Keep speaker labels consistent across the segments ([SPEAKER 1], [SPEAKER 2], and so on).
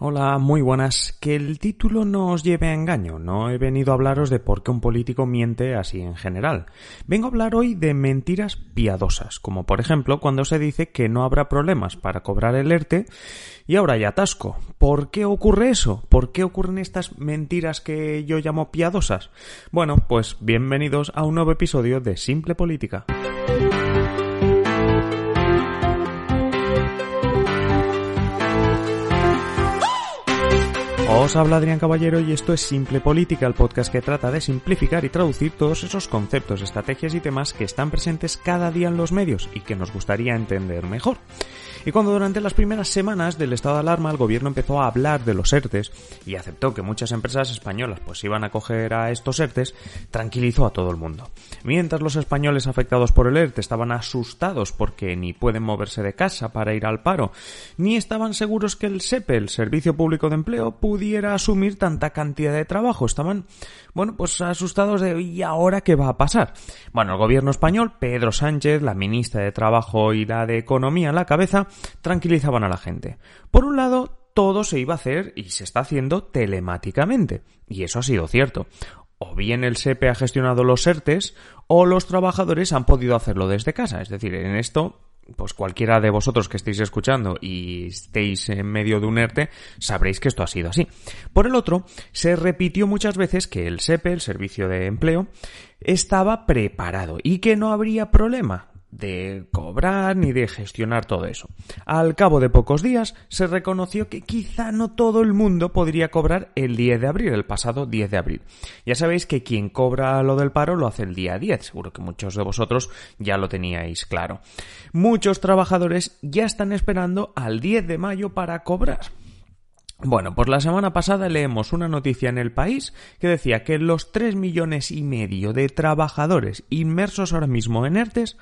[SPEAKER 1] Hola, muy buenas. Que el título no os lleve a engaño. No he venido a hablaros de por qué un político miente así en general. Vengo a hablar hoy de mentiras piadosas, como por ejemplo cuando se dice que no habrá problemas para cobrar el ERTE y ahora hay atasco. ¿Por qué ocurre eso? ¿Por qué ocurren estas mentiras que yo llamo piadosas? Bueno, pues bienvenidos a un nuevo episodio de Simple Política. Os habla Adrián Caballero y esto es Simple Política, el podcast que trata de simplificar y traducir todos esos conceptos, estrategias y temas que están presentes cada día en los medios y que nos gustaría entender mejor. Y cuando durante las primeras semanas del estado de alarma el gobierno empezó a hablar de los ERTES y aceptó que muchas empresas españolas pues iban a coger a estos ERTES, tranquilizó a todo el mundo. Mientras los españoles afectados por el ERTE estaban asustados porque ni pueden moverse de casa para ir al paro, ni estaban seguros que el SEPE, el Servicio Público de Empleo, pudiera asumir tanta cantidad de trabajo. Estaban, bueno, pues asustados de ¿y ahora qué va a pasar? Bueno, el gobierno español, Pedro Sánchez, la ministra de Trabajo y la de Economía en la cabeza, tranquilizaban a la gente. Por un lado, todo se iba a hacer y se está haciendo telemáticamente. Y eso ha sido cierto. O bien el SEPE ha gestionado los ERTES o los trabajadores han podido hacerlo desde casa. Es decir, en esto pues cualquiera de vosotros que estéis escuchando y estéis en medio de un ERTE, sabréis que esto ha sido así. Por el otro, se repitió muchas veces que el SEPE, el Servicio de Empleo, estaba preparado y que no habría problema de cobrar ni de gestionar todo eso. Al cabo de pocos días se reconoció que quizá no todo el mundo podría cobrar el 10 de abril, el pasado 10 de abril. Ya sabéis que quien cobra lo del paro lo hace el día 10, seguro que muchos de vosotros ya lo teníais claro. Muchos trabajadores ya están esperando al 10 de mayo para cobrar. Bueno, pues la semana pasada leemos una noticia en el país que decía que los tres millones y medio de trabajadores inmersos ahora mismo en ERTES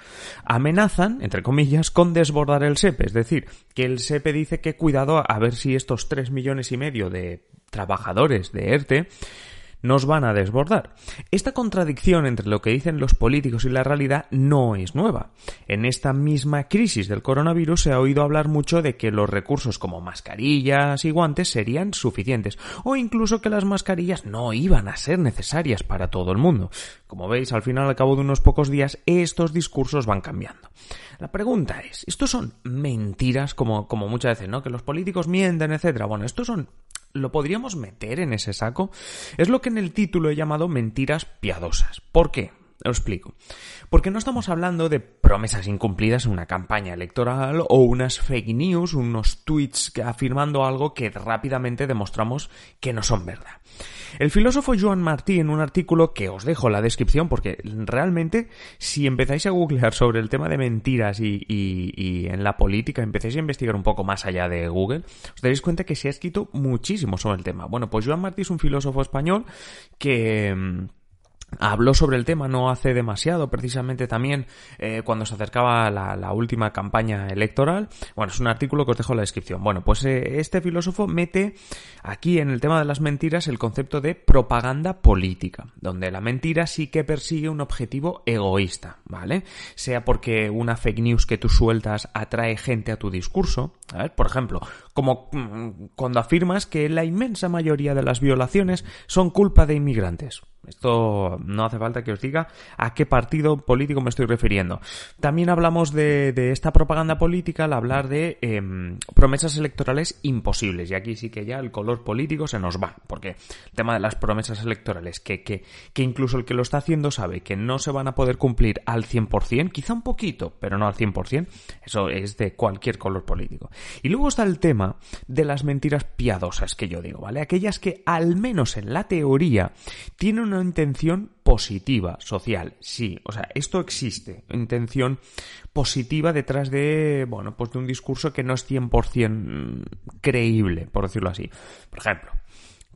[SPEAKER 1] amenazan, entre comillas, con desbordar el SEPE. Es decir, que el SEPE dice que cuidado a ver si estos tres millones y medio de trabajadores de ERTE nos van a desbordar. Esta contradicción entre lo que dicen los políticos y la realidad no es nueva. En esta misma crisis del coronavirus se ha oído hablar mucho de que los recursos como mascarillas y guantes serían suficientes, o incluso que las mascarillas no iban a ser necesarias para todo el mundo. Como veis, al final, al cabo de unos pocos días, estos discursos van cambiando. La pregunta es, ¿estos son mentiras como, como muchas veces, ¿no? Que los políticos mienten, etcétera. Bueno, estos son ¿Lo podríamos meter en ese saco? Es lo que en el título he llamado mentiras piadosas. ¿Por qué? Lo explico. Porque no estamos hablando de promesas incumplidas en una campaña electoral o unas fake news, unos tweets afirmando algo que rápidamente demostramos que no son verdad. El filósofo Joan Martí en un artículo que os dejo en la descripción porque realmente si empezáis a googlear sobre el tema de mentiras y, y en la política, empezáis a investigar un poco más allá de Google, os daréis cuenta que se ha escrito muchísimo sobre el tema. Bueno, pues Joan Martí es un filósofo español que mm, Habló sobre el tema no hace demasiado, precisamente también eh, cuando se acercaba la, la, última campaña electoral. Bueno, es un artículo que os dejo en la descripción. Bueno, pues eh, este filósofo mete aquí en el tema de las mentiras el concepto de propaganda política, donde la mentira sí que persigue un objetivo egoísta, ¿vale? Sea porque una fake news que tú sueltas atrae gente a tu discurso, a ver, por ejemplo, como mm, cuando afirmas que la inmensa mayoría de las violaciones son culpa de inmigrantes. Esto no hace falta que os diga a qué partido político me estoy refiriendo. También hablamos de, esta propaganda política al hablar de em, promesas electorales imposibles. Y aquí sí que ya el color político se nos va. Porque el tema de las promesas electorales, que, que, que incluso el que lo está haciendo sabe que no se van a poder cumplir al 100%, quizá un poquito, pero no al 100%, eso es de cualquier color político. Y luego está el tema de las mentiras piadosas que yo digo, ¿vale? Aquellas que al menos en la teoría tienen una intención positiva, social, sí, o sea, esto existe, intención positiva detrás de, bueno, pues de un discurso que no es 100% creíble, por decirlo así. Por ejemplo,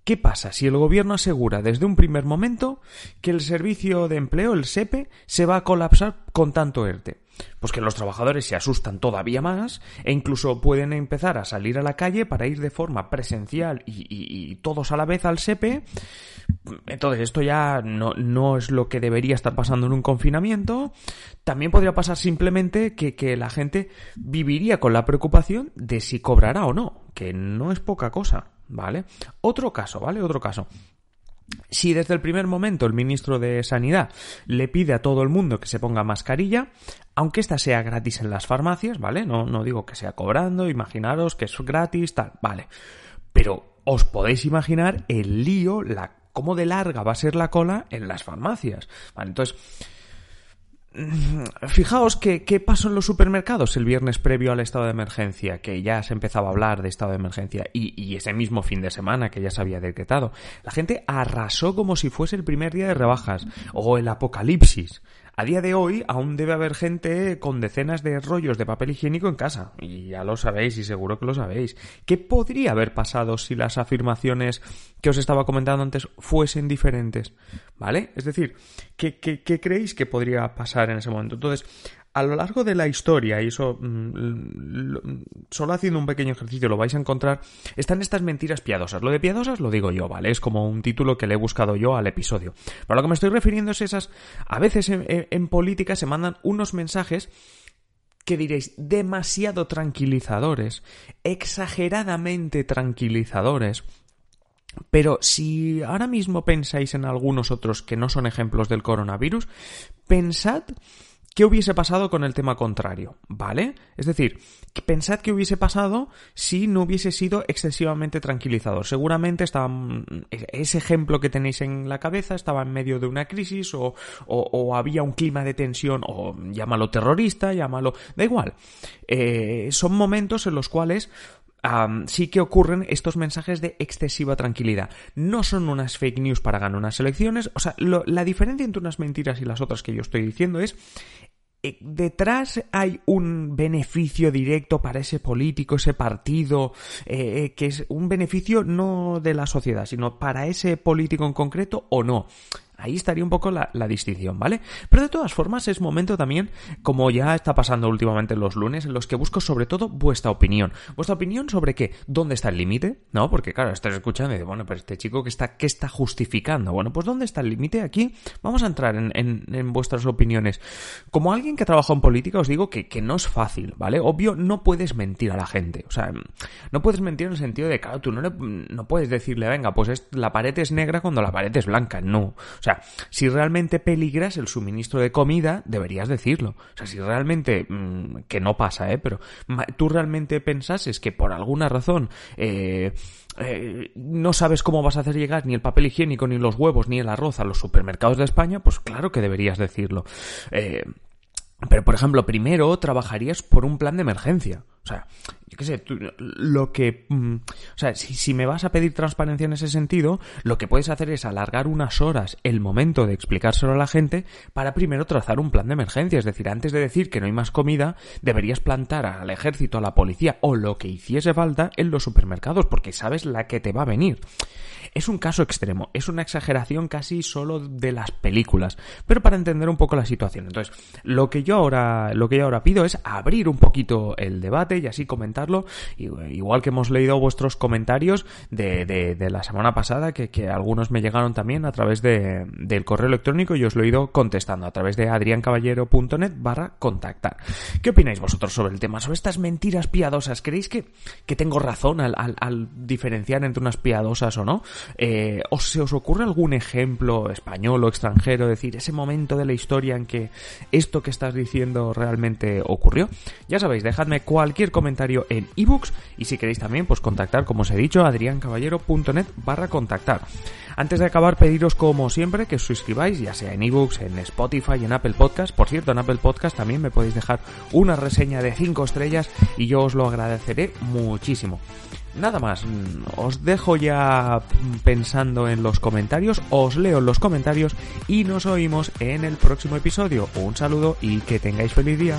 [SPEAKER 1] ¿Qué pasa si el gobierno asegura desde un primer momento que el servicio de empleo, el SEPE, se va a colapsar con tanto ERTE? Pues que los trabajadores se asustan todavía más e incluso pueden empezar a salir a la calle para ir de forma presencial y, todos a la vez al SEPE. Entonces esto ya no, no, es lo que debería estar pasando en un confinamiento. También podría pasar simplemente que, que la gente viviría con la preocupación de si cobrará o no, que no es poca cosa. ¿Vale? Otro caso, ¿vale? Otro caso. Si desde el primer momento el ministro de Sanidad le pide a todo el mundo que se ponga mascarilla, aunque esta sea gratis en las farmacias, ¿vale? No, no digo que sea cobrando, imaginaros que es gratis, tal, vale. Pero os podéis imaginar el lío, la cómo de larga va a ser la cola en las farmacias. Vale, entonces fijaos que, qué pasó en los supermercados el viernes previo al estado de emergencia, que ya se empezaba a hablar de estado de emergencia, y, y, ese mismo fin de semana que ya se había decretado. La gente arrasó como si fuese el primer día de rebajas, o el apocalipsis. A día de hoy aún debe haber gente con decenas de rollos de papel higiénico en casa. Y ya lo sabéis y seguro que lo sabéis. ¿Qué podría haber pasado si las afirmaciones que os estaba comentando antes fuesen diferentes? ¿Vale? Es decir, ¿qué, qué, creéis que podría pasar en ese momento? Entonces, a lo largo de la historia, y eso mm, solo haciendo un pequeño ejercicio lo vais a encontrar, están estas mentiras piadosas. Lo de piadosas lo digo yo, ¿vale? Es como un título que le he buscado yo al episodio. Pero a lo que me estoy refiriendo es esas, a veces en política se mandan unos mensajes que diréis demasiado tranquilizadores, exageradamente tranquilizadores. Pero si ahora mismo pensáis en algunos otros que no son ejemplos del coronavirus, pensad ¿Qué hubiese pasado con el tema contrario? ¿Vale? Es decir, pensad qué hubiese pasado si no hubiese sido excesivamente tranquilizador. Seguramente estaba, mm, ese ejemplo que tenéis en la cabeza estaba en medio de una crisis o, había un clima de tensión o llámalo terrorista, llámalo... Da igual. Eh, son momentos en los cuales sí que ocurren estos mensajes de excesiva tranquilidad. No son unas fake news para ganar unas elecciones. O sea, la diferencia entre unas mentiras y las otras que yo estoy diciendo es eh, detrás hay un beneficio directo para ese político, ese partido, eh, eh, que es un beneficio no de la sociedad, sino para ese político en concreto o no. Ahí estaría un poco la, distinción, ¿vale? Pero de todas formas es momento también, como ya está pasando últimamente los lunes, en los que busco sobre todo vuestra opinión. Vuestra opinión sobre qué, dónde está el límite, ¿no? Porque claro, estás escuchando y dices, bueno, pero este chico que está, ¿qué está justificando? Bueno, pues ¿dónde está el límite? Aquí vamos a entrar en, vuestras opiniones. Como alguien que trabaja en política, os digo que, que no es fácil, ¿vale? Obvio, no puedes mentir a la gente. O sea, no puedes mentir en el sentido de, claro, tú no, no puedes decirle, venga, pues la pared es negra cuando la pared es blanca. No. O sea, si realmente peligras el suministro de comida, deberías decirlo. O sea, si realmente, mm, que no pasa, ¿eh? Pero tú realmente pensases que por alguna razón, eh, eh, no sabes cómo vas a hacer llegar ni el papel higiénico, ni los huevos, ni el arroz a los supermercados de España, pues claro que deberías decirlo. Eh, pero, por ejemplo, primero trabajarías por un plan de emergencia. O sea, yo qué sé, lo que... Mm, o sea, si, si, me vas a pedir transparencia en ese sentido, lo que puedes hacer es alargar unas horas el momento de explicárselo a la gente para primero trazar un plan de emergencia. Es decir, antes de decir que no hay más comida, deberías plantar al ejército, a la policía o lo que hiciese falta en los supermercados, porque sabes la que te va a venir. Es un caso extremo, es una exageración casi solo de las películas, pero para entender un poco la situación. Entonces, lo que yo ahora, lo que yo ahora pido es abrir un poquito el debate y así comentarlo, igual que hemos leído vuestros comentarios de, de, la semana pasada, que, que, algunos me llegaron también a través de, del correo electrónico y os lo he ido contestando a través de adriancaballero.net barra contactar. ¿Qué opináis vosotros sobre el tema? Sobre estas mentiras piadosas, ¿creéis que, que tengo razón al, al, al diferenciar entre unas piadosas o no? Eh, ¿os, ¿Se os ocurre algún ejemplo español o extranjero? decir, ese momento de la historia en que esto que estás diciendo realmente ocurrió. Ya sabéis, dejadme cualquier comentario en ebooks y si queréis también, pues contactar, como os he dicho, adriancaballero.net barra contactar. Antes de acabar, pediros como siempre que os suscribáis, ya sea en ebooks, en Spotify, en Apple Podcast. Por cierto, en Apple Podcast también me podéis dejar una reseña de 5 estrellas y yo os lo agradeceré muchísimo. Nada más, mm, os dejo ya pensando en los comentarios, os leo en los comentarios y nos oímos en el próximo episodio. Un saludo y que tengáis feliz día.